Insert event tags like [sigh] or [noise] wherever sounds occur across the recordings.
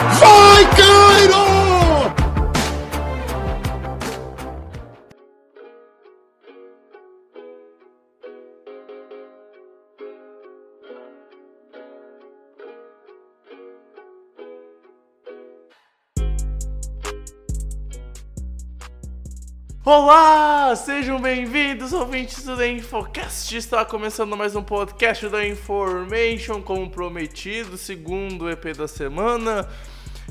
Vikings! Olá, sejam bem-vindos, ouvintes do The Infocast. Está começando mais um podcast da Information, como prometido, segundo EP da semana.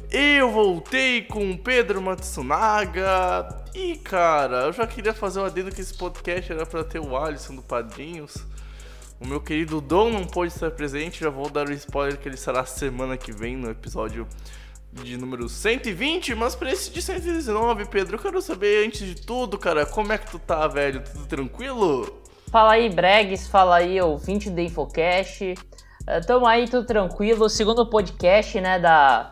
Eu voltei com o Pedro Matsunaga. E cara, eu já queria fazer o adendo que esse podcast era para ter o Alisson do Padrinhos. O meu querido Dom não pôde estar presente, já vou dar o spoiler que ele será semana que vem no episódio de número 120, mas pra esse de 119, Pedro, eu quero saber, antes de tudo, cara, como é que tu tá, velho? Tudo tranquilo? Fala aí, Bregs, fala aí, ouvinte do Infocast. Eh, Tamo aí, tudo tranquilo. Segundo podcast, né, da,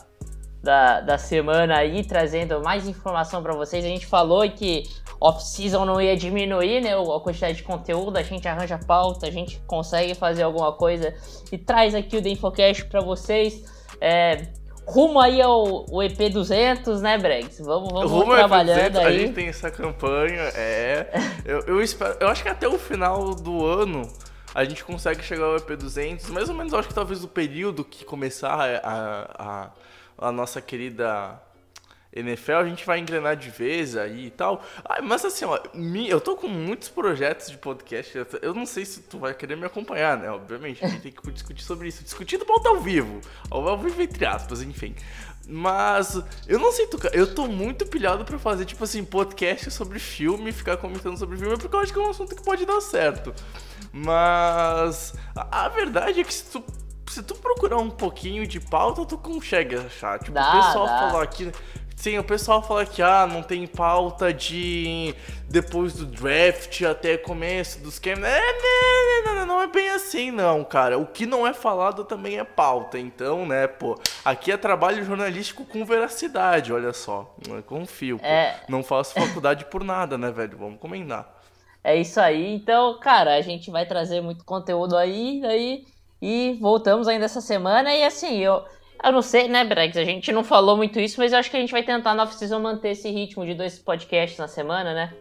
da, da semana aí, trazendo mais informação pra vocês. A gente falou que off-season não ia diminuir, né, a quantidade de conteúdo. A gente arranja pauta, a gente consegue fazer alguma coisa e traz aqui o The Infocast pra vocês. É, rumo aí ao, ao EP 200, né, Bregs? Vamos, vamos Rumo trabalhando EP200, A aí. gente tem essa campanha, é. eu, eu espero. Eu acho que até o final do ano a gente consegue chegar ao EP200. Mais ou menos, acho que talvez o período que começar a, a, a nossa querida. NFL, a gente vai engrenar de vez aí e tal. Ah, mas assim, ó, eu tô com muitos projetos de podcast. eu- não sei se tu vai querer me acompanhar, né? Obviamente, a gente tem que discutir sobre isso. Discutindo pauta ao vivo. Ao vivo, entre aspas, enfim. Mas eu não sei, tu, eu tô muito pilhado pra fazer, tipo assim, podcast sobre filme, ficar comentando sobre filme, porque eu acho que é um assunto que pode dar certo. Mas a, a verdade é que se tu, se tu procurar um pouquinho de pauta, tu consegue achar. Tipo, Dá, o pessoal dá. falou aqui. Sim, o pessoal fala que ah, não tem pauta de depois do draft até começo dos games. É, não, não, não, não é bem assim, não, cara. O que não é falado também é pauta. Então, né, pô, aqui é trabalho jornalístico com veracidade, olha só. Confio, pô. É. Não faço faculdade por nada, né, velho? Vamos comentar. É isso aí. Então, cara, a gente vai trazer muito conteúdo aí, aí e voltamos ainda essa semana. E assim, eu, eu não sei, né, Brex? A gente não falou muito isso, mas eu acho que a gente vai tentar na off-season manter esse ritmo de dois podcasts na semana, né?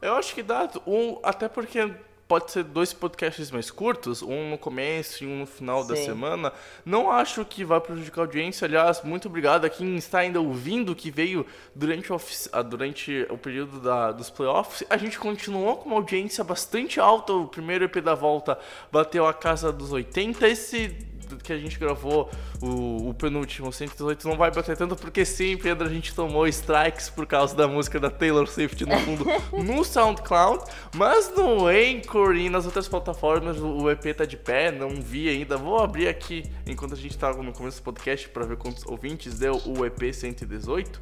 Eu acho que dá um, até porque pode ser dois podcasts mais curtos, um no começo e um no final da Sim. semana. Não acho que vai prejudicar a audiência. Aliás, muito obrigado a quem está ainda ouvindo, que veio durante o, ah, durante o período da- dos playoffs. A gente continuou com uma audiência bastante alta. O primeiro EP da volta bateu a casa dos 80. Esse que a gente gravou, o, o penúltimo, 118, não vai bater tanto, porque sim, Pedro, a gente tomou strikes por causa da música da Taylor Swift no fundo [laughs] no SoundCloud, mas no Anchor e nas outras plataformas o EP tá de pé, não vi ainda. Vou abrir aqui enquanto a gente tá no começo do podcast para ver quantos ouvintes deu o EP 118.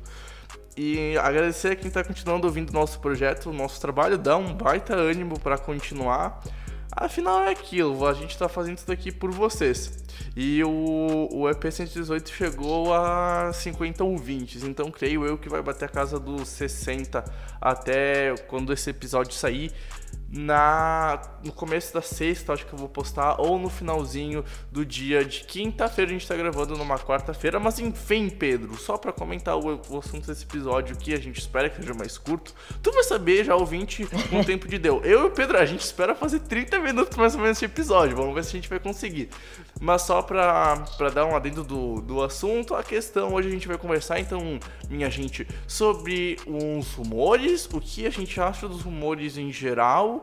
E agradecer a quem está continuando ouvindo o nosso projeto, o nosso trabalho, dá um baita ânimo para continuar. Afinal é aquilo, a gente tá fazendo isso daqui por vocês. E o, o EP 118 chegou a 50 ouvintes, então creio eu que vai bater a casa dos 60 até quando esse episódio sair. Na, no começo da sexta, acho que eu vou postar, ou no finalzinho do dia de quinta-feira. A gente tá gravando numa quarta-feira, mas enfim, Pedro, só pra comentar o, o assunto desse episódio que a gente espera que seja mais curto, tu vai saber já, ouvinte, no [laughs] tempo de deu. Eu e o Pedro, a gente espera fazer 30 minutos mais ou menos esse episódio, vamos ver se a gente vai conseguir. Mas só pra, pra dar um adendo do, do assunto, a questão hoje a gente vai conversar, então, minha gente, sobre uns rumores, o que a gente acha dos rumores em geral.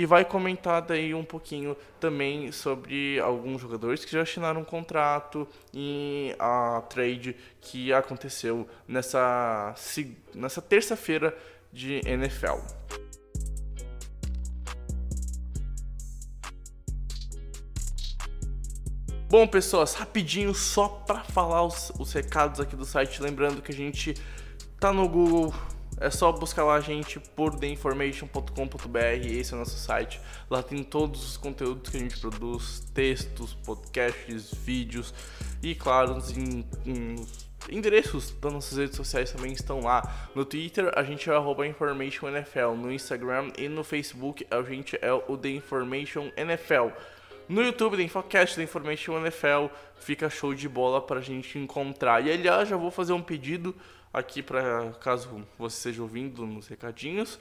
E vai comentar daí um pouquinho também sobre alguns jogadores que já assinaram um contrato e a trade que aconteceu nessa, nessa terça-feira de NFL. Bom, pessoas, rapidinho só para falar os, os recados aqui do site, lembrando que a gente tá no Google, é só buscar lá a gente por theinformation.com.br, esse é o nosso site. Lá tem todos os conteúdos que a gente produz, textos, podcasts, vídeos e, claro, os, os endereços das nossas redes sociais também estão lá. No Twitter a gente é arroba InformationNFL, no Instagram e no Facebook a gente é o The Information NFL. No YouTube da Infocast da Information NFL fica show de bola pra gente encontrar. E aliás, já vou fazer um pedido aqui para caso você esteja ouvindo nos recadinhos.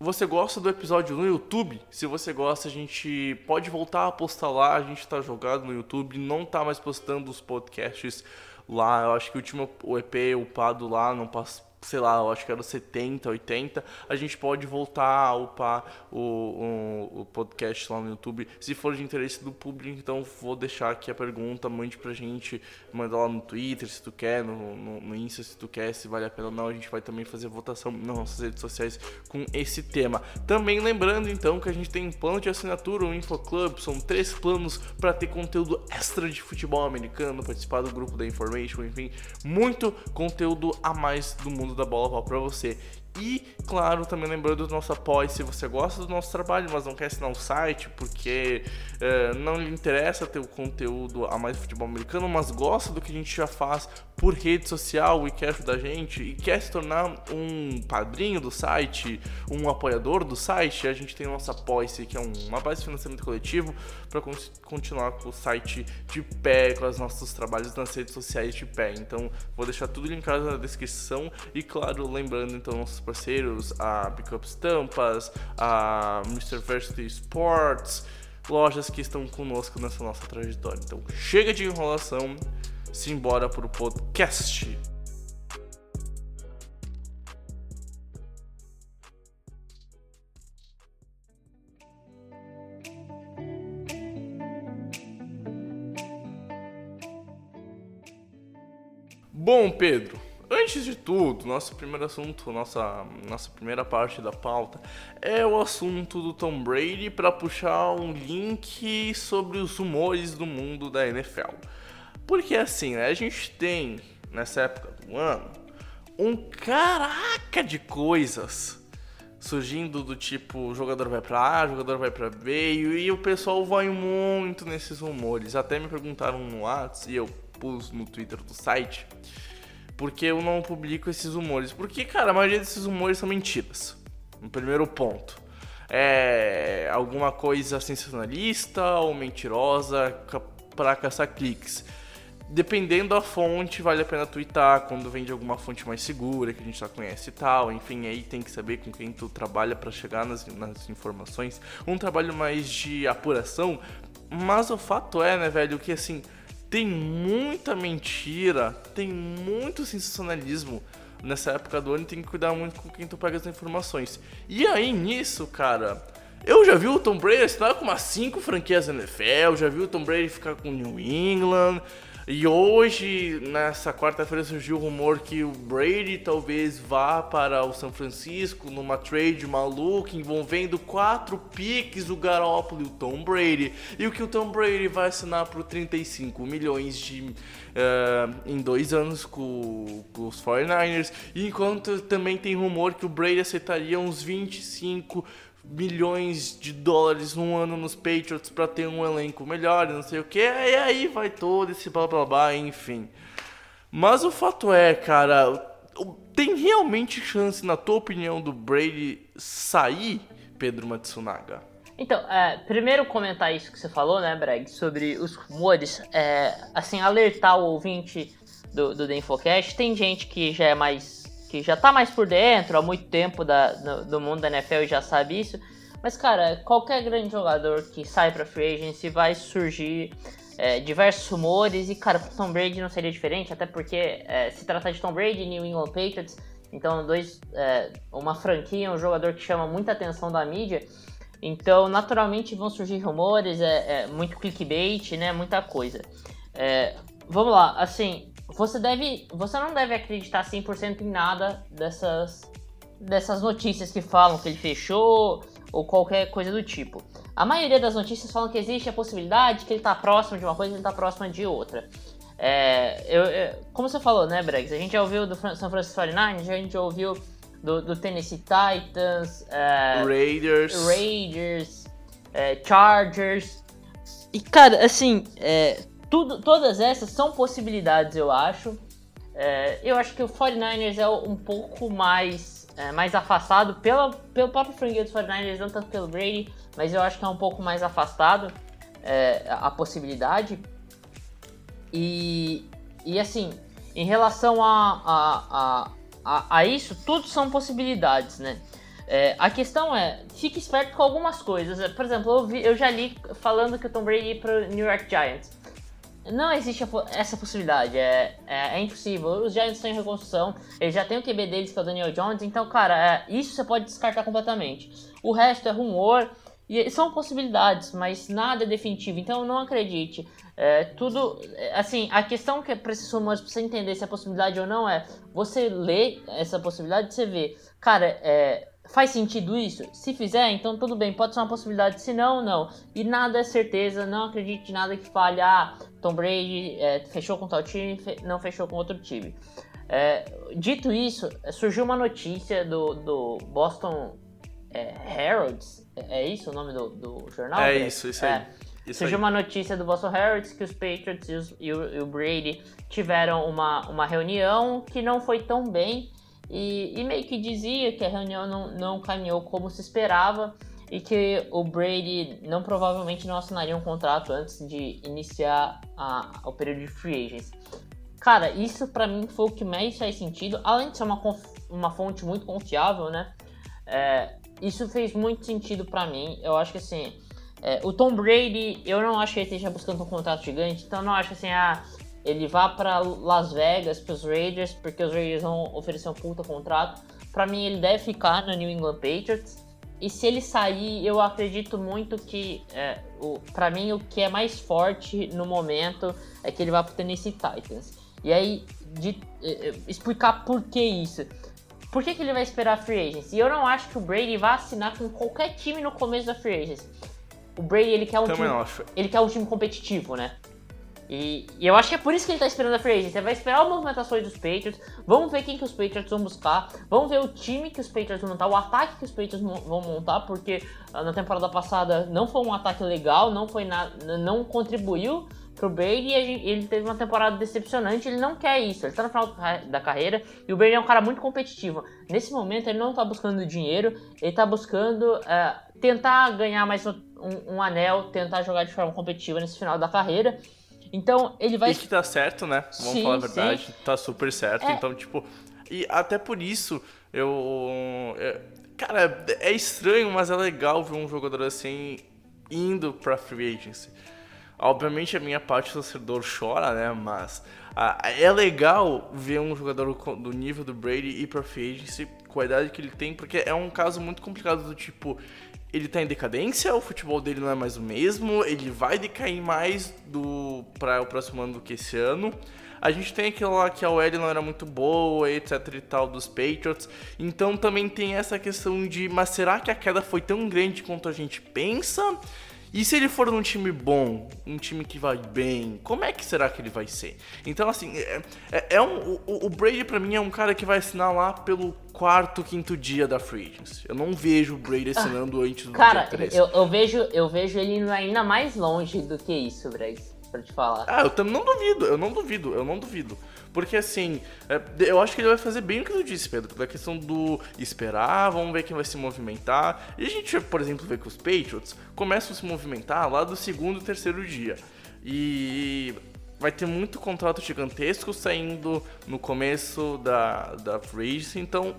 Você gosta do episódio no YouTube? Se você gosta, a gente pode voltar a postar lá. A gente tá jogado no YouTube, não tá mais postando os podcasts lá. Eu acho que o último o EP upado lá não sei lá, eu acho que era 70, 80, a gente pode voltar a upar o, o, o, podcast lá no YouTube. Se for de interesse do público, então vou deixar aqui a pergunta, mande pra gente, manda lá no Twitter se tu quer, no, no, no Insta se tu quer, se vale a pena ou não. A gente vai também fazer votação nas nossas redes sociais com esse tema. Também lembrando então que a gente tem plano de assinatura, o InfoClub, são três planos para ter conteúdo extra de futebol americano, participar do grupo da Information, enfim, muito conteúdo a mais do mundo da bola para você. E, claro, também lembrando do nosso apoio, se você gosta do nosso trabalho, mas não quer assinar o site porque uh, não lhe interessa ter o conteúdo a mais futebol americano, mas gosta do que a gente já faz por rede social e quer ajudar a gente e quer se tornar um padrinho do site, um apoiador do site, a gente tem o nosso apoio, que é uma base de financiamento coletivo para continuar com o site de pé, com os nossos trabalhos nas redes sociais de pé. Então, vou deixar tudo linkado na descrição e, claro, lembrando então nossos parceiros, a Pickup Estampas, a Mr. Varsity Sports, lojas que estão conosco nessa nossa trajetória. Então, chega de enrolação, simbora para o podcast. Bom, Pedro, Antes de tudo, nosso primeiro assunto, nossa, nossa primeira parte da pauta é o assunto do Tom Brady para puxar um link sobre os rumores do mundo da NFL. Porque assim, né, a gente tem nessa época do ano um caraca de coisas surgindo do tipo jogador vai para A, jogador vai para B e o pessoal vai muito nesses rumores. Até me perguntaram no WhatsApp e eu pus no Twitter do site porque eu não publico esses rumores? Porque, cara, a maioria desses rumores são mentiras. No primeiro ponto. É alguma coisa sensacionalista ou mentirosa para caçar cliques. Dependendo da fonte, vale a pena twittar quando vem de alguma fonte mais segura, que a gente já conhece e tal. Enfim, aí tem que saber com quem tu trabalha para chegar nas, nas informações. Um trabalho mais de apuração. Mas o fato é, né, velho, que assim, tem muita mentira, tem muito sensacionalismo nessa época do ano e tem que cuidar muito com quem tu pega as informações. E aí nisso, cara, eu já vi o Tom Brady assinar com umas 5 franquias NFL, já vi o Tom Brady ficar com New England, e hoje, nessa quarta-feira, surgiu o rumor que o Brady talvez vá para o São Francisco numa trade maluca envolvendo quatro piques, o Garoppolo e o Tom Brady. E o que o Tom Brady vai assinar por 35 milhões de, uh, em dois anos com, com os 49ers. Enquanto também tem rumor que o Brady aceitaria uns 25 milhões milhões de dólares num ano nos Patriots para ter um elenco melhor, não sei o que, e aí vai todo esse blá blá blá, enfim. Mas o fato é, cara, tem realmente chance, na tua opinião, do Brady sair, Pedro Matsunaga? Então, é, primeiro comentar isso que você falou, né, Breg, sobre os rumores, é, assim, alertar o ouvinte do, do The Infocast, tem gente que já é mais que já tá mais por dentro há muito tempo da, do, do mundo da NFL e já sabe isso. Mas, cara, qualquer grande jogador que sai pra free agency vai surgir é, diversos rumores. E, cara, com Tom Brady não seria diferente, até porque é, se trata de Tom Brady e New England Patriots, então dois, é, uma franquia, um jogador que chama muita atenção da mídia. Então, naturalmente vão surgir rumores, é, é muito clickbait, né? Muita coisa. É, vamos lá, assim, você deve, você não deve acreditar 100% em nada dessas dessas notícias que falam que ele fechou ou qualquer coisa do tipo. a maioria das notícias falam que existe a possibilidade que ele tá próximo de uma coisa e ele tá próximo de outra. É, eu, eu, como você falou, né, Bregs? A gente já ouviu do São Francisco 49ers, a gente já ouviu do, do Tennessee Titans, é, Raiders, Raiders é, Chargers. E, cara, assim, é, tudo, todas essas são possibilidades, eu acho. É, eu acho que o 49ers é um pouco mais, é, mais afastado pela, pelo próprio franquia dos 49ers, não tanto pelo Brady, mas eu acho que é um pouco mais afastado é, a possibilidade. E, e assim, em relação a, a, a, a, a isso, tudo são possibilidades, né? É, a questão é, fique esperto com algumas coisas. Por exemplo, eu, vi, eu já li falando que o Tom Brady ia para o New York Giants. Não existe essa possibilidade, é, é, é, impossível. Os Giants estão em reconstrução, eles já tem o QB deles, que é o Daniel Jones, então, cara, é, isso você pode descartar completamente. O resto é rumor, e são possibilidades, mas nada é definitivo, então não acredite. É, tudo, é, assim, a questão que é para esses rumores, pra você entender se é possibilidade ou não, é você lê essa possibilidade, você vê, cara, é, Faz sentido isso? Se fizer, então tudo bem, pode ser uma possibilidade. Se não, não. E nada é certeza, não acredite em nada que fale. Ah, Tom Brady é, fechou com tal time, não fechou com outro time. É, dito isso, surgiu uma notícia do, do Boston é, Heralds. É, é isso o nome do, do jornal? É isso, isso aí. É. Isso surgiu aí. uma notícia do Boston Heralds que os Patriots e, os, e, o, e o Brady tiveram uma, uma reunião que não foi tão bem e, e, meio que dizia que a reunião não, não caminhou como se esperava e que o Brady não provavelmente não assinaria um contrato antes de iniciar a, o período de free agents. Cara, isso para mim foi o que mais faz sentido, além de ser uma, uma fonte muito confiável, né? É, isso fez muito sentido para mim. Eu acho que assim, é, o Tom Brady, eu não acho que ele esteja buscando um contrato gigante, então não acho assim, ah, ele vá para Las Vegas, para os Raiders, porque os Raiders vão oferecer um puta contrato. Para mim, ele deve ficar no New England Patriots. E se ele sair, eu acredito muito que, é, para mim, o que é mais forte no momento é que ele vai pro Tennessee Titans. E aí, de, é, explicar por que isso. Por que, que ele vai esperar a free agency? E eu não acho que o Brady vai assinar com qualquer time no começo da free agency. O Brady, ele quer um, time, ele quer um time competitivo, né? E, e, eu acho que é por isso que ele tá esperando a free agent. Ele vai esperar as movimentações dos Patriots. Vamos ver quem que os Patriots vão buscar. Vamos ver o time que os Patriots vão montar, o ataque que os Patriots vão montar, porque uh, na temporada passada não foi um ataque legal, não foi nada, não contribuiu pro Brady e ele teve uma temporada decepcionante. Ele não quer isso. Ele tá no final da carreira e o Brady é um cara muito competitivo. Nesse momento ele não tá buscando dinheiro, ele tá buscando uh, tentar ganhar mais um, um anel, tentar jogar de forma competitiva nesse final da carreira. Então, ele vai. E que tá certo, né? Vamos sim, falar a verdade. Sim. Tá super certo. É... Então, tipo. E até por isso, eu. É, cara, é estranho, mas é legal ver um jogador assim indo pra free agency. Obviamente a minha parte do torcedor chora, né? Mas ah, é legal ver um jogador do nível do Brady ir pra free agency com a idade que ele tem, porque é um caso muito complicado do tipo ele tá em decadência, o futebol dele não é mais o mesmo, ele vai decair mais do para o próximo ano do que esse ano. A gente tem aquilo lá que a OL não era muito boa, etc e tal, dos Patriots. Então também tem essa questão de, mas será que a queda foi tão grande quanto a gente pensa? E se ele for num time bom, um time que vai bem, como é que será que ele vai ser? Então, assim, é, é, é um, o, o, Brady para mim é um cara que vai assinar lá pelo quarto, quinto dia da Free Agency. Eu não vejo o Brady assinando ah, antes do cara, dia 3. Eu, eu, vejo, eu vejo ele indo ainda mais longe do que isso, Brady, pra te falar. Ah, eu também não duvido, eu não duvido, eu não duvido. Porque assim, é, eu acho que ele vai fazer bem o que tu disse, Pedro, da questão do esperar, vamos ver quem vai se movimentar. E a gente, por exemplo, vê que os Patriots começam a se movimentar lá do segundo e terceiro dia. E vai ter muito contrato gigantesco saindo no começo da, da free agency, então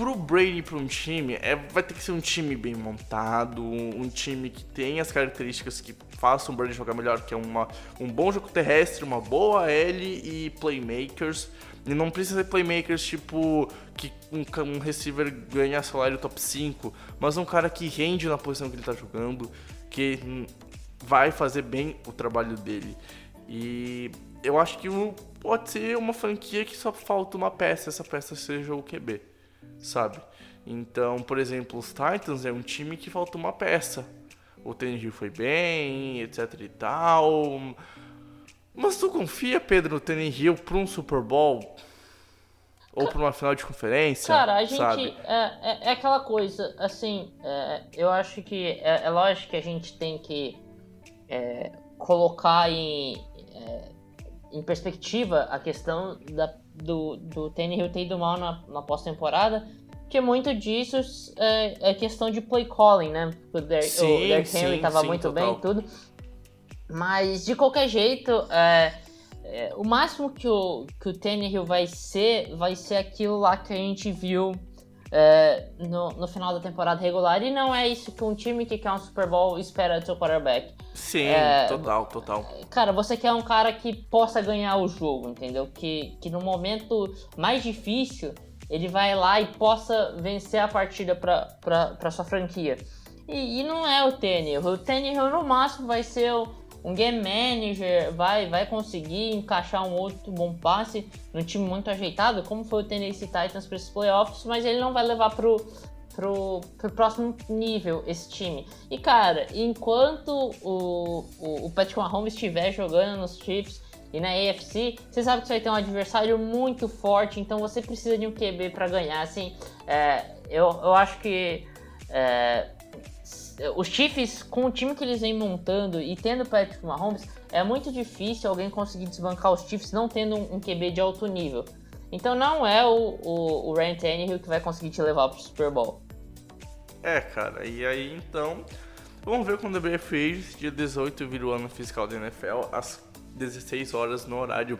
pro Brady para um time, é, vai ter que ser um time bem montado, um, time que tem as características que façam o Brady jogar melhor, que é uma, um bom jogo terrestre, uma boa L e playmakers. E não precisa ser playmakers tipo que um, um receiver ganha salário top 5, mas um cara que rende na posição que ele está jogando, que vai fazer bem o trabalho dele. E eu acho que pode ser uma franquia que só falta uma peça, essa peça seja o QB sabe? Então, por exemplo, os Titans é um time que falta uma peça. O Tannehill foi bem, etc e tal. Mas tu confia, Pedro, no Tannehill para um Super Bowl? Ou para uma final de conferência? Cara, a gente. É, é, é aquela coisa, assim, é, eu acho que. É, é lógico que a gente tem que é, colocar em, é, em perspectiva a questão da, do, do Tannehill ter ido mal na, na pós-temporada. Porque muito disso é, é questão de play calling, né? O, Derrick Henry sim, tava sim, muito total. bem e tudo. Mas de qualquer jeito, é, é, o máximo que o, que o Tannehill vai ser, vai ser aquilo lá que a gente viu é, no, no final da temporada regular. E não é isso que um time que quer um Super Bowl espera do seu quarterback. Sim, é, total, total. Cara, você quer um cara que possa ganhar o jogo, entendeu? Que, que no momento mais difícil ele vai lá e possa vencer a partida pra sua franquia. E, e não é o Tannehill. O Tannehill no máximo vai ser um game manager, vai, vai conseguir encaixar um outro bom passe num time muito ajeitado, como foi o Tennessee Titans para esses playoffs, mas ele não vai levar pro, pro, pro próximo nível esse time. E cara, enquanto o, o, o Patrick Mahomes estiver jogando nos Chiefs e na AFC, você sabe que você vai ter um adversário muito forte, então você precisa de um QB para ganhar. Assim, é, eu, eu acho que é, os Chiefs, com o time que eles vêm montando e tendo o Patrick Mahomes, é muito difícil alguém conseguir desbancar os Chiefs não tendo um, QB de alto nível. Então não é o, o, o Ryan Tannehill que vai conseguir te levar pro Super Bowl. É, cara, e aí então. Vamos ver quando abrir a Free Agency, dia 18 vira o ano fiscal da NFL, às 16 horas no horário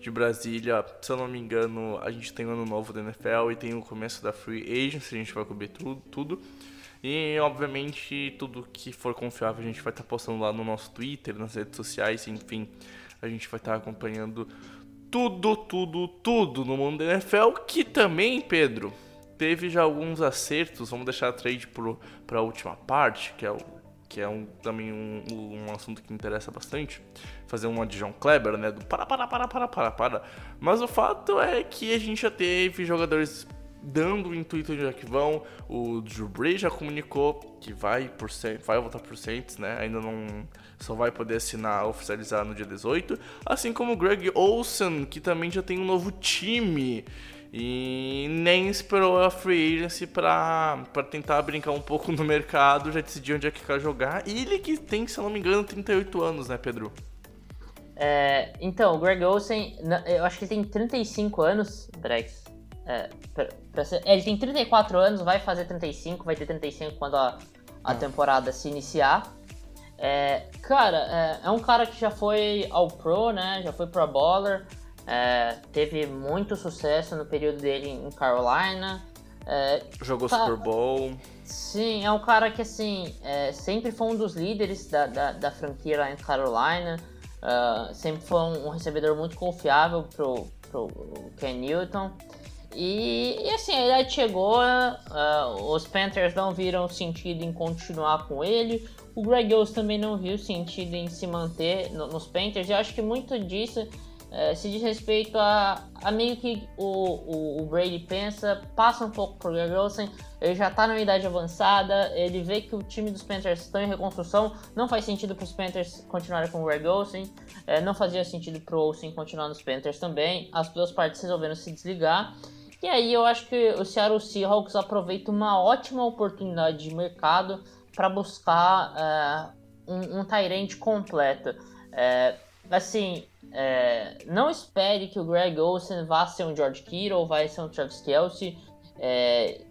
de Brasília. Se eu não me engano, a gente tem o ano novo da NFL e tem o começo da Free Agency, a gente vai cobrir tudo. tudo. E obviamente tudo que for confiável a gente vai estar postando lá no nosso Twitter, nas redes sociais, enfim, a gente vai estar acompanhando tudo, tudo, tudo no mundo da NFL, que também, Pedro, teve já alguns acertos. Vamos deixar a trade para a última parte, que é, o, que é um, também um, um assunto que me interessa bastante. Fazer uma de John Kleber, né? Do para, para, para, para, para, para. Mas o fato é que a gente já teve jogadores dando o intuito de onde é que vão. O Drew Brees já comunicou que vai, por, Saints- vai voltar por Saints, né? Ainda não só vai poder assinar, oficializar no dia 18. Assim como o Greg Olsen, que também já tem um novo time. E nem esperou a free agency pra, pra tentar brincar um pouco no mercado, já decidiu onde é que quer jogar. E ele que tem, se eu não me engano, 38 anos, né, Pedro? É, então, o Greg Olsen, eu acho que ele tem 35 anos, Drex. É, pra- pra ser- é, ele tem 34 anos, vai fazer 35, vai ter 35 quando a, a temporada se iniciar. É, cara, é, é um cara que já foi ao Pro, né? Já foi Pro Bowler. É, teve muito sucesso no período dele em Carolina. É, Jogou Tá. Super Bowl. Sim, é um cara que assim é, sempre foi um dos líderes da, da, da franquia lá em Carolina. ah, sempre foi um, um recebedor muito confiável pro, pro Ken Newton. E, e, assim, a idade chegou, ah, os Panthers não viram sentido em continuar com ele. O Greg Olsen também não viu sentido em se manter no- nos Panthers. Eu acho que muito disso eh, se diz respeito a, a meio que o, o, o Brady pensa, passa um pouco pro Greg Olsen, ele já tá numa idade avançada, ele vê que o time dos Panthers estão em reconstrução, não faz sentido para os Panthers continuarem com o Greg Olsen, eh, não fazia sentido pro Olsen continuar nos Panthers também, as duas partes resolveram se desligar. E aí eu acho que o Seattle Seahawks aproveita uma ótima oportunidade de mercado para buscar eh, um, um completo. Eh, assim, é, não espere que o Greg Olsen vá ser um George Kittle, vai ser um Travis Kelsey. É,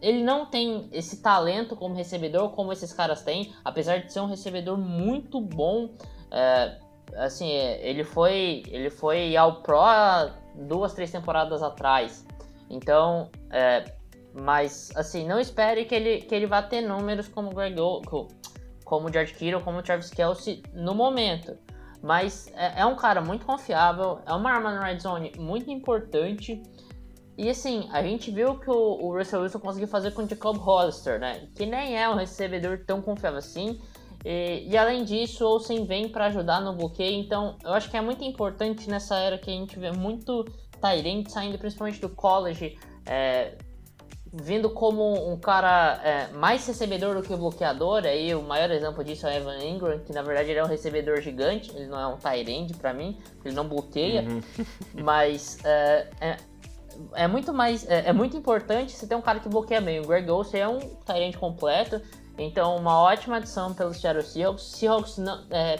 ele não tem esse talento como recebedor como esses caras têm, apesar de ser um recebedor muito bom. é, assim, é, ele foi ele foi ao Pro duas, três temporadas atrás. Então, é, mas assim, não espere que ele, que ele vá ter números como Greg Ol- co- como George Kittle, como Travis Kelsey no momento. Mas é, é um cara muito confiável, é uma arma no red zone muito importante. E assim, a gente viu que o, o Russell Wilson conseguiu fazer com o Jacob Hollister, né? Que nem é um recebedor tão confiável assim. E, e além disso, o Olsen vem para ajudar no bloqueio. Então, eu acho que é muito importante nessa era que a gente vê muito Tyrant saindo, principalmente do college, é, vindo como um cara é, mais recebedor do que bloqueador, aí o maior exemplo disso é o Evan Ingram, que na verdade ele é um recebedor gigante, ele não é um tight end pra mim, ele não bloqueia, uhum. [laughs] mas é, é, é, muito mais, é, é, muito importante você ter um cara que bloqueia bem, o Greg Olsen é um tight end completo, então uma ótima adição pelos Seattle Seahawks, Seahawks não, é,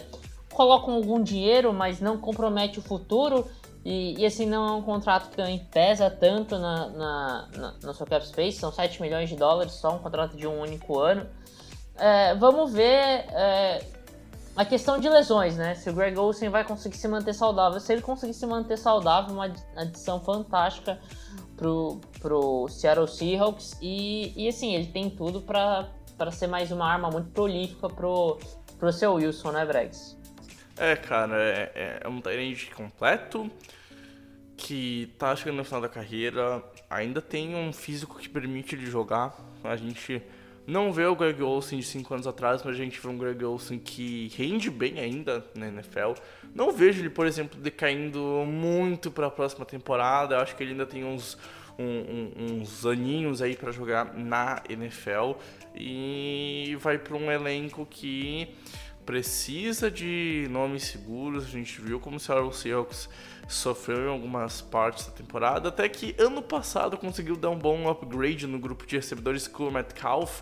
colocam algum dinheiro, mas não compromete o futuro, e, e, assim, não é um contrato que também pesa tanto na, na, na, sua cap space, são 7 milhões de dólares, só um contrato de um único ano. É, vamos ver é, a questão de lesões, né? Se o Greg Olsen vai conseguir se manter saudável. Se ele conseguir se manter saudável, uma adição fantástica pro, pro Seattle Seahawks. E, e assim, ele tem tudo para ser mais uma arma muito prolífica pro, pro seu Wilson, né, Bregs? É, cara, é, é, é um Tyrande completo que tá chegando no final da carreira, ainda tem um físico que permite ele jogar. A gente não vê o Greg Olsen de 5 anos atrás, mas a gente vê um Greg Olsen que rende bem ainda na NFL. Não vejo ele, por exemplo, decaindo muito para a próxima temporada. Eu acho que ele ainda tem uns, um, um, uns aninhos aí para jogar na NFL e vai para um elenco que precisa de nomes seguros. A gente viu como o Seattle Seahawks sofreu em algumas partes da temporada, até que ano passado conseguiu dar um bom upgrade no grupo de recebedores com o Metcalf.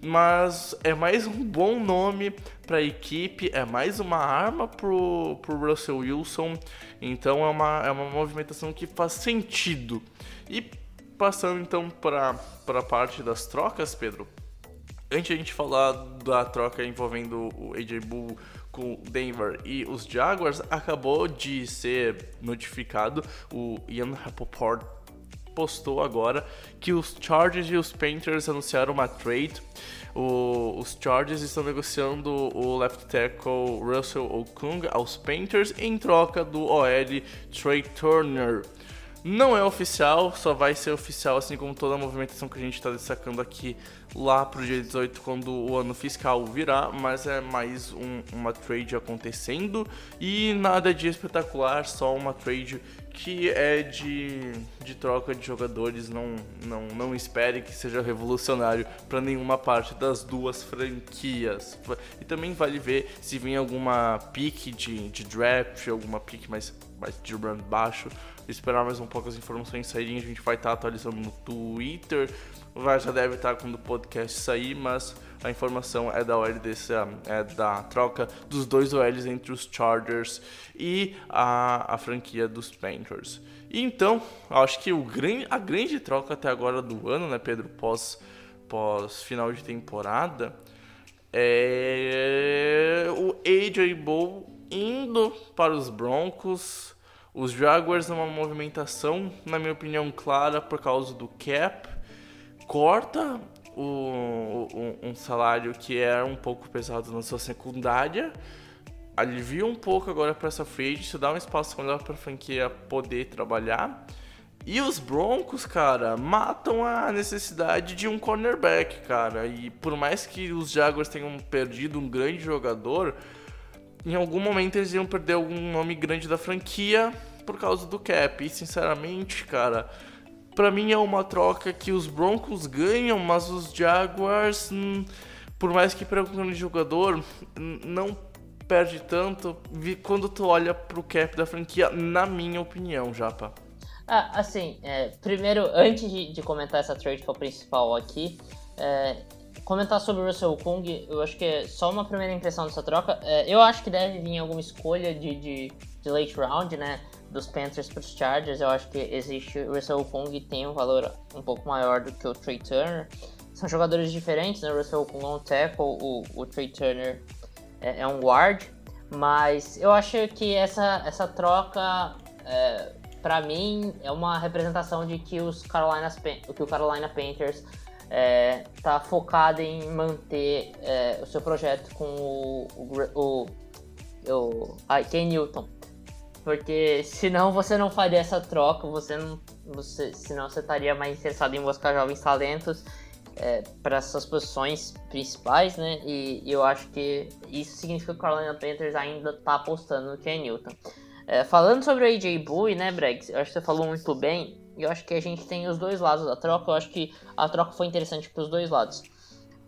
Mas é mais um bom nome para a equipe, é mais uma arma pro, pro Russell Wilson, então é uma, é uma movimentação que faz sentido. E passando então para a parte das trocas, Pedro, antes de a gente falar da troca envolvendo o AJ Bull com Denver e os Jaguars, acabou de ser notificado, o Ian Rappaport postou agora que os Chargers e os Panthers anunciaram uma trade. O, os Chargers estão negociando o left tackle Russell Okung aos Panthers em troca do OL Trey Turner. Não é oficial, só vai ser oficial, assim como toda a movimentação que a gente está destacando aqui lá para o dia 18, quando o ano fiscal virar, mas é mais um, uma trade acontecendo. E nada de espetacular, só uma trade que é de, de troca de jogadores. Não, não, não espere que seja revolucionário para nenhuma parte das duas franquias. E também vale ver se vem alguma pick de, de draft, alguma pick mais, mais de run baixo esperar mais um pouco as informações saírem, a gente vai estar atualizando no Twitter. Vai, já deve estar quando o podcast sair, mas a informação é da OL desse, é da troca dos dois OLs entre os Chargers e a, a franquia dos Panthers. Então, acho que o a grande troca até agora do ano, né, Pedro, pós, pós final de temporada, é o AJ Bow indo para os Broncos. Os Jaguars numa movimentação, na minha opinião, clara por causa do cap, corta o, o, um salário que era um pouco pesado na sua secundária, alivia um pouco agora para essa free agency, dá um espaço melhor para a franquia poder trabalhar. E os Broncos, cara, matam a necessidade de um cornerback, cara. E por mais que os Jaguars tenham perdido um grande jogador, em algum momento eles iam perder algum nome grande da franquia por causa do cap. E sinceramente, cara, para mim é uma troca que os Broncos ganham, mas os Jaguars, hum, por mais que percam de jogador, não perde tanto quando tu olha pro cap da franquia, na minha opinião, Japa. Ah, assim, é, primeiro, antes de, de, comentar essa trade que é o principal aqui, é, comentar sobre o Russell Kung, eu acho que é só uma primeira impressão dessa troca. É, eu acho que deve vir alguma escolha de, de, de late round, né? dos Panthers para os Chargers, eu acho que existe o Russell Kung tem um valor um pouco maior do que o Trey Turner. São jogadores diferentes, né? O Russell Kung é um tackle, o, o Trey Turner é, é, um guard, mas eu acho que essa, essa troca, é, para mim, é uma representação de que, os Carolina, que o Carolina Panthers é, tá focado em manter é, o seu projeto com o, o, o, o ah, Ken Newton. Porque [laughs] senão você não faria essa troca, você não. Você, senão você estaria mais interessado em buscar jovens talentos é, para essas posições principais, né? E, e, eu acho que isso significa que o Carolina Panthers ainda está apostando no Ken Newton. É, falando sobre o AJ Bowie, né, Brex? Eu acho que você falou muito bem. eu acho que a gente tem os dois lados da troca. Eu acho que a troca foi interessante para os dois lados.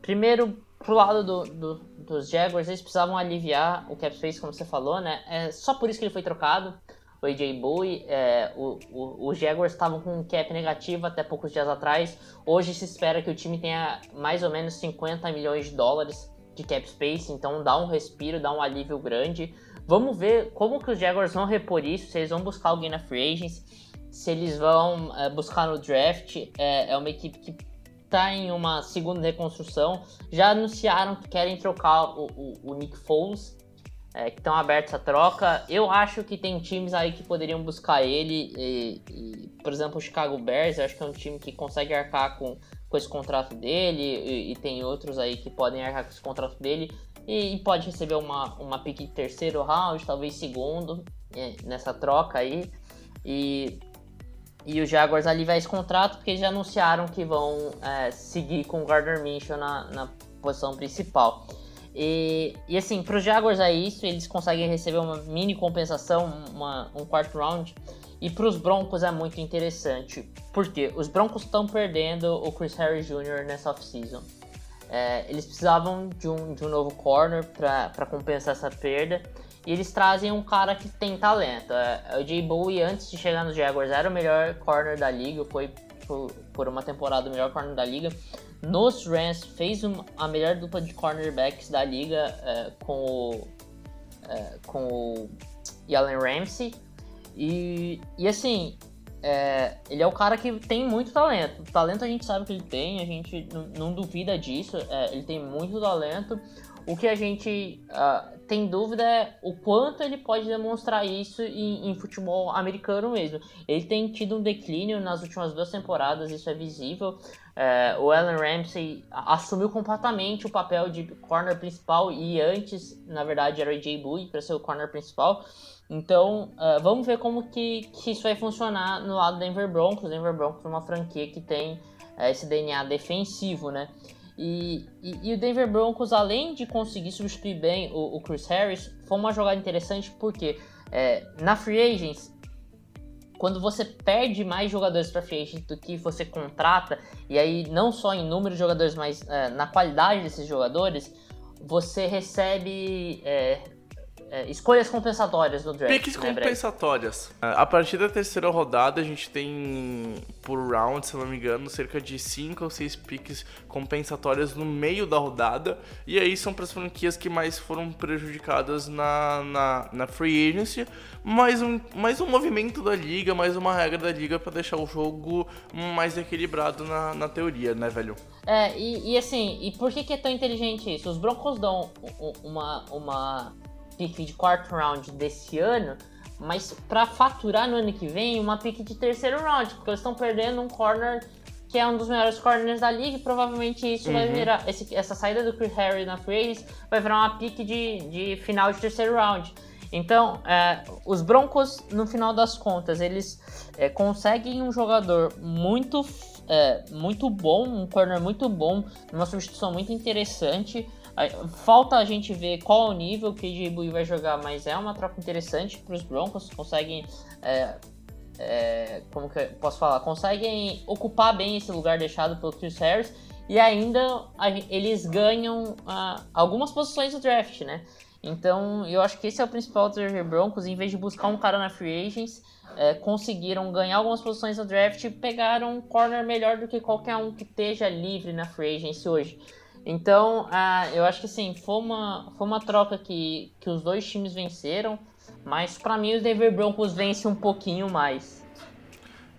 Primeiro, pro lado do, do, dos Jaguars, eles precisavam aliviar o cap space, como você falou, né? É só por isso que ele foi trocado. O AJ Bowie, é, o, o, os Jaguars estavam com um cap negativo até poucos dias atrás. Hoje se espera que o time tenha mais ou menos 50 milhões de dólares de cap space, então dá um respiro, dá um alívio grande. Vamos ver como que os Jaguars vão repor isso, se eles vão buscar alguém na free agents, se eles vão é, buscar no draft. É, é uma equipe que está em uma segunda reconstrução. Já anunciaram que querem trocar o, o, o Nick Foles, é, que estão abertos à troca. Eu acho que tem times aí que poderiam buscar ele. E, e, por exemplo, o Chicago Bears, eu acho que é um time que consegue arcar com, com esse contrato dele. E, e tem outros aí que podem arcar com esse contrato dele. E, pode receber uma, uma pick de terceiro round, talvez segundo, é, nessa troca aí. E e o Jaguars alivia esse contrato porque já anunciaram que vão é, seguir com o Gardner Minshew na, na posição principal. E, e assim, para os Jaguars é isso, eles conseguem receber uma mini compensação, uma, um quarto round. E para os Broncos é muito interessante, porque os Broncos estão perdendo o Chris Harris Jr. nessa offseason. É, eles precisavam de um, de um novo corner para compensar essa perda. E eles trazem um cara que tem talento. É, o Jay Bowie, antes de chegar nos Jaguars, era o melhor corner da liga, foi por, por uma temporada o melhor corner da liga. Nos Rams, fez a melhor dupla de cornerbacks da liga é, com o, é, com o Allen Ramsey. E, e assim, é, ele é o cara que tem muito talento. Talento a gente sabe que ele tem, a gente não, não duvida disso. É, ele tem muito talento. O que a gente uh, tem dúvida é o quanto ele pode demonstrar isso em, em, futebol americano mesmo. Ele tem tido um declínio nas últimas duas temporadas, isso é visível. É, o Allen Ramsey assumiu completamente o papel de corner principal e antes, na verdade, era o Jay Bowie para ser o corner principal. Então, uh, vamos ver como que, que, isso vai funcionar no lado do Denver Broncos. Denver Broncos é uma franquia que tem uh, esse DNA defensivo, né? E, e, e, o Denver Broncos, além de conseguir substituir bem o, o Chris Harris, foi uma jogada interessante porque é, na Free Agents, quando você perde mais jogadores para Free Agents do que você contrata, e aí não só em número de jogadores, mas é, na qualidade desses jogadores, você recebe é, é, escolhas compensatórias no draft. Piques né, compensatórias. É, a partir da terceira rodada, a gente tem, por round, se não me engano, cerca de 5 ou 6 piques compensatórias no meio da rodada. E aí são para as franquias que mais foram prejudicadas na, na, na free agency. Mais um, mais um movimento da liga, mais uma regra da liga para deixar o jogo mais equilibrado na, na teoria, né, velho? É, e, e assim, e por que, que é tão inteligente isso? Os Broncos dão uma, uma pick de quarto round desse ano, mas para faturar no ano que vem uma pick de terceiro round, porque eles estão perdendo um corner que é um dos melhores corners da liga, e provavelmente isso uhum. vai virar. Esse, essa saída do Chris Harry na free vai virar uma pick de, de final de terceiro round. Então, é, os Broncos, no final das contas, eles é, conseguem um jogador muito, é, muito bom, um corner muito bom, uma substituição muito interessante. Falta a gente ver qual o nível que o KJ vai jogar, mas é uma troca interessante para os Broncos. Conseguem, é, é, como que eu posso falar, conseguem ocupar bem esse lugar deixado pelo Chris Harris e ainda a, eles ganham a, algumas posições do draft, né? Então eu acho que esse é o principal dos Broncos. Em vez de buscar um cara na free agents, é, conseguiram ganhar algumas posições no draft e pegaram um corner melhor do que qualquer um que esteja livre na free agency hoje. Então, eu acho que assim, foi uma, foi uma troca que, que os dois times venceram, mas para mim os Denver Broncos vence um pouquinho mais.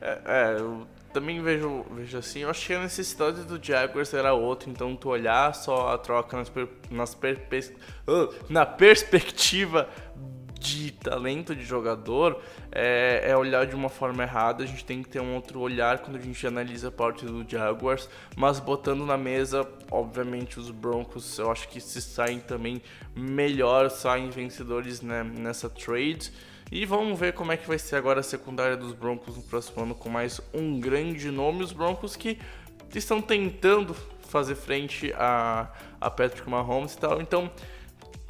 É, é, eu também vejo, vejo assim, eu acho que a necessidade do Jaguars era outra, então tu olhar só a troca nas, nas perpe, uh, na perspectiva de talento de jogador é, é, olhar de uma forma errada. A gente tem que ter um outro olhar quando a gente analisa a parte do Jaguars, mas botando na mesa, obviamente, os Broncos, eu acho que se saem também melhor, saem vencedores né, nessa trade. E vamos ver como é que vai ser agora a secundária dos Broncos no próximo ano com mais um grande nome. Os Broncos que estão tentando fazer frente a, a Patrick Mahomes e tal. Então,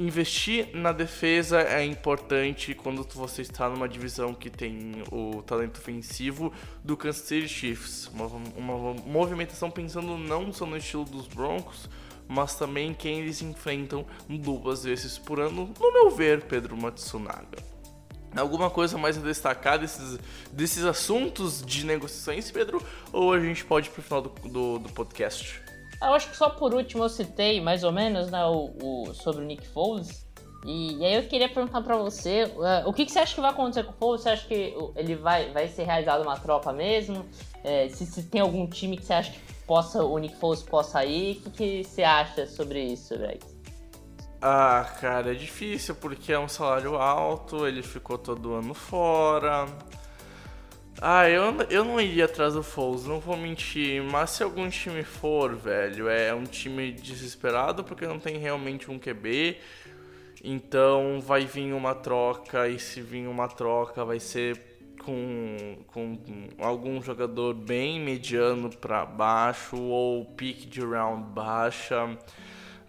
investir na defesa é importante quando você está numa divisão que tem o talento ofensivo do Kansas City Chiefs. Uma, uma movimentação pensando não só no estilo dos Broncos, mas também quem eles enfrentam duas vezes por ano, no meu ver, Pedro Matsunaga. Alguma coisa mais a destacar desses, desses assuntos de negociações, Pedro? Ou a gente pode ir pro final do, do, do podcast? Eu acho que só por último eu citei mais ou menos né, o, o sobre o Nick Foles. E, e, aí eu queria perguntar para você, uh, o que, que, você acha que vai acontecer com o Foles? Você acha que ele vai, vai ser realizado uma troca mesmo? É, se, se, tem algum time que você acha que possa, o Nick Foles possa ir, o que, que você acha sobre isso, Greg? Ah, cara, é difícil porque é um salário alto, ele ficou todo ano fora. Ah, eu, eu não iria atrás do Foles, não vou mentir, mas se algum time for, velho, é um time desesperado porque não tem realmente um QB, então vai vir uma troca e se vir uma troca vai ser com, com algum jogador bem mediano para baixo ou pick de round baixa.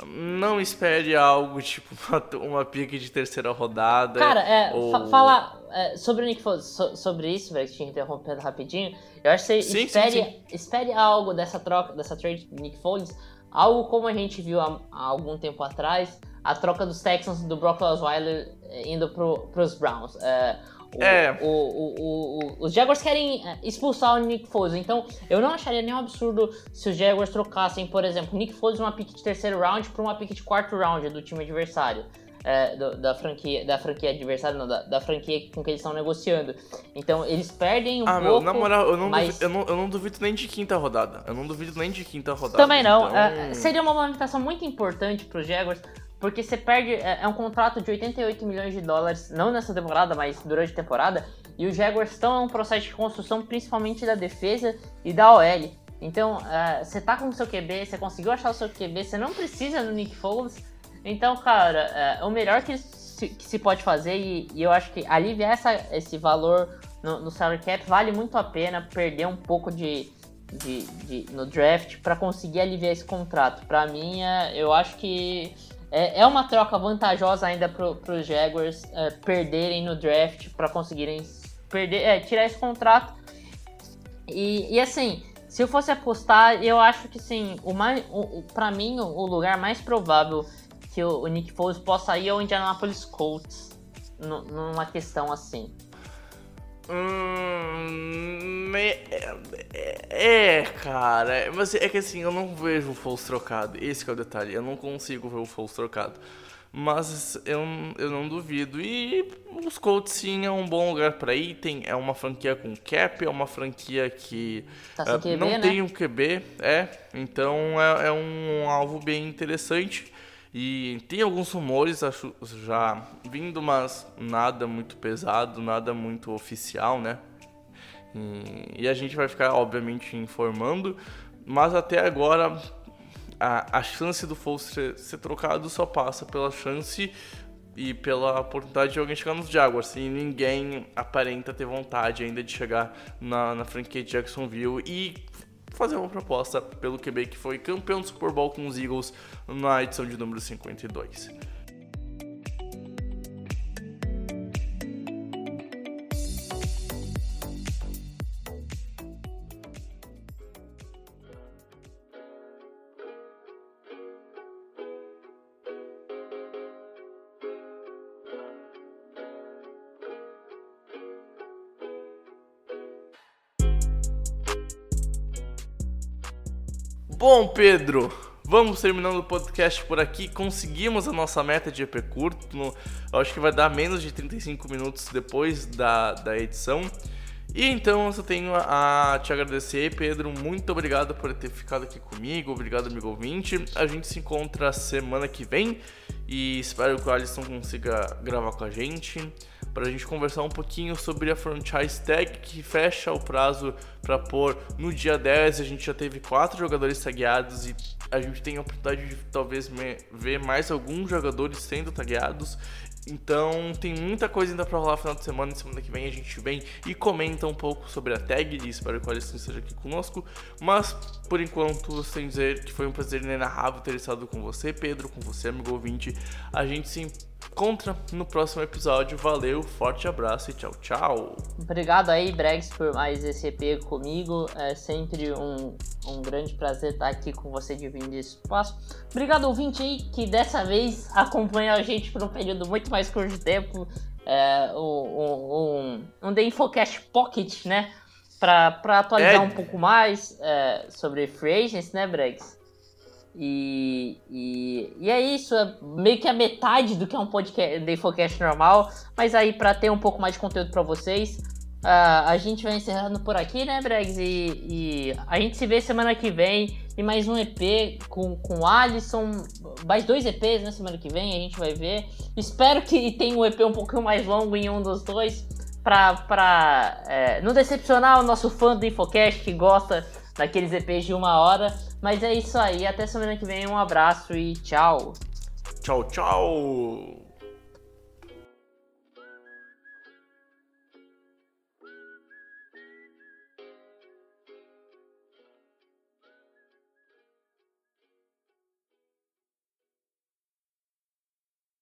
Não espere algo tipo [laughs] uma, uma pique de terceira rodada. Cara, é, ou... fa falar é, sobre o Nick Foles, so, sobre isso, velho, que te interrompendo rapidinho, eu acho que você sim, espere, sim, sim. espere algo dessa troca, dessa trade do Nick Foles, algo como a gente viu há, há algum tempo atrás, a troca dos Texans do Brock Osweiler eh, indo pro, pros Browns. É, o, é. O, o, o, os Jaguars querem expulsar o Nick Foles, então eu não acharia nenhum absurdo se os Jaguars trocassem, por exemplo, Nick Foles uma pick de terceiro round para uma pick de quarto round do time adversário. É, do, da franquia da franquia adversária, não, da, da, franquia com que eles estão negociando. Então eles perdem um ah, pouco. Meu, na moral, eu não, mas... duvido, eu, não, eu não duvido nem de quinta rodada. Eu não duvido nem de quinta rodada. Também não. Então... É, seria uma movimentação muito importante para os Jaguars, porque você perde. É, é, um contrato de 88 milhões de dólares, não nessa temporada, mas durante a temporada. E os Jaguars estão em um processo de construção, principalmente da defesa e da OL. Então, uh, você tá com o seu QB, você conseguiu achar o seu QB, você não precisa do Nick Foles. Então, cara, uh, o melhor que se, que se pode fazer, e, e, eu acho que aliviar essa, esse valor no, no salary cap vale muito a pena perder um pouco de, de, de no draft para conseguir aliviar esse contrato. Para mim, uh, eu acho que é, é uma troca vantajosa ainda para os Jaguars é, perderem no draft para conseguirem perder, é, tirar esse contrato. E, e, assim, se eu fosse apostar, eu acho que sim, o mais, o, o para mim o lugar mais provável que o, o Nick Foles possa ir é o Indianapolis Colts numa questão assim. Hum, é, é, é, cara, mas é que assim, eu não vejo o Foles trocado. Esse é o detalhe, eu não consigo ver o Foles trocado. Mas eu, eu não duvido. E os Colts sim é um bom lugar para ir. Tem, é uma franquia com cap, é uma franquia que tá uh, QB, não né? tem um QB, é. Então é, é um alvo bem interessante. E tem alguns rumores acho, já vindo, mas nada muito pesado, nada muito oficial, né? E, e a gente vai ficar, obviamente, informando, mas até agora a, a chance do Foles ser, ser, trocado só passa pela chance e pela oportunidade de alguém chegar nos Jaguars. E ninguém aparenta ter vontade ainda de chegar na, na franquia de Jacksonville e fazer uma proposta pelo QB que foi campeão do Super Bowl com os Eagles na edição de número 52. Bom, Pedro, vamos terminando o podcast por aqui. Conseguimos a nossa meta de EP curto. No, acho que vai dar menos de 35 minutos depois da, da edição. E então eu só tenho a, a te agradecer, Pedro. Muito obrigado por ter ficado aqui comigo. Obrigado, amigo ouvinte. A gente se encontra semana que vem e espero que o Alisson consiga gravar com a gente para a gente conversar um pouquinho sobre a franchise tag que fecha o prazo para pôr no dia 10. A gente já teve quatro jogadores tagueados e a gente tem a oportunidade de talvez ver mais alguns jogadores sendo tagueados. Então tem muita coisa ainda pra rolar no final de semana. E semana que vem a gente vem e comenta um pouco sobre a tag e espero que o Alisson esteja aqui conosco. Mas por enquanto, sem dizer que foi um prazer inenarrável ter estado com você, Pedro, com você, amigo ouvinte. A gente se encontra no próximo episódio. Valeu, forte abraço e tchau, tchau. Obrigado aí, Bregs, por mais esse EP comigo. É sempre um, um grande prazer estar aqui com você dividindo esse espaço. Obrigado, ouvinte aí, que dessa vez acompanha a gente por um período muito mais curto de tempo. É, um, um, um The Infocast Pocket, né? Para atualizar é. um pouco mais é, sobre Free Agents, né, Bregs? E, e, e, é isso, é meio que a metade do que é um podcast de Infocast normal, mas aí para ter um pouco mais de conteúdo para vocês, uh, a gente vai encerrando por aqui, né, Bregs? E, e, a gente se vê semana que vem e mais um EP com, com o Alisson, mais dois EPs, né, semana que vem, a gente vai ver. Espero que tenha um EP um pouquinho mais longo em um dos dois, pra, pra é, não decepcionar o nosso fã do Infocast que gosta daqueles EPs de uma hora. Mas é isso aí, até semana que vem, um abraço e tchau. Tchau, tchau.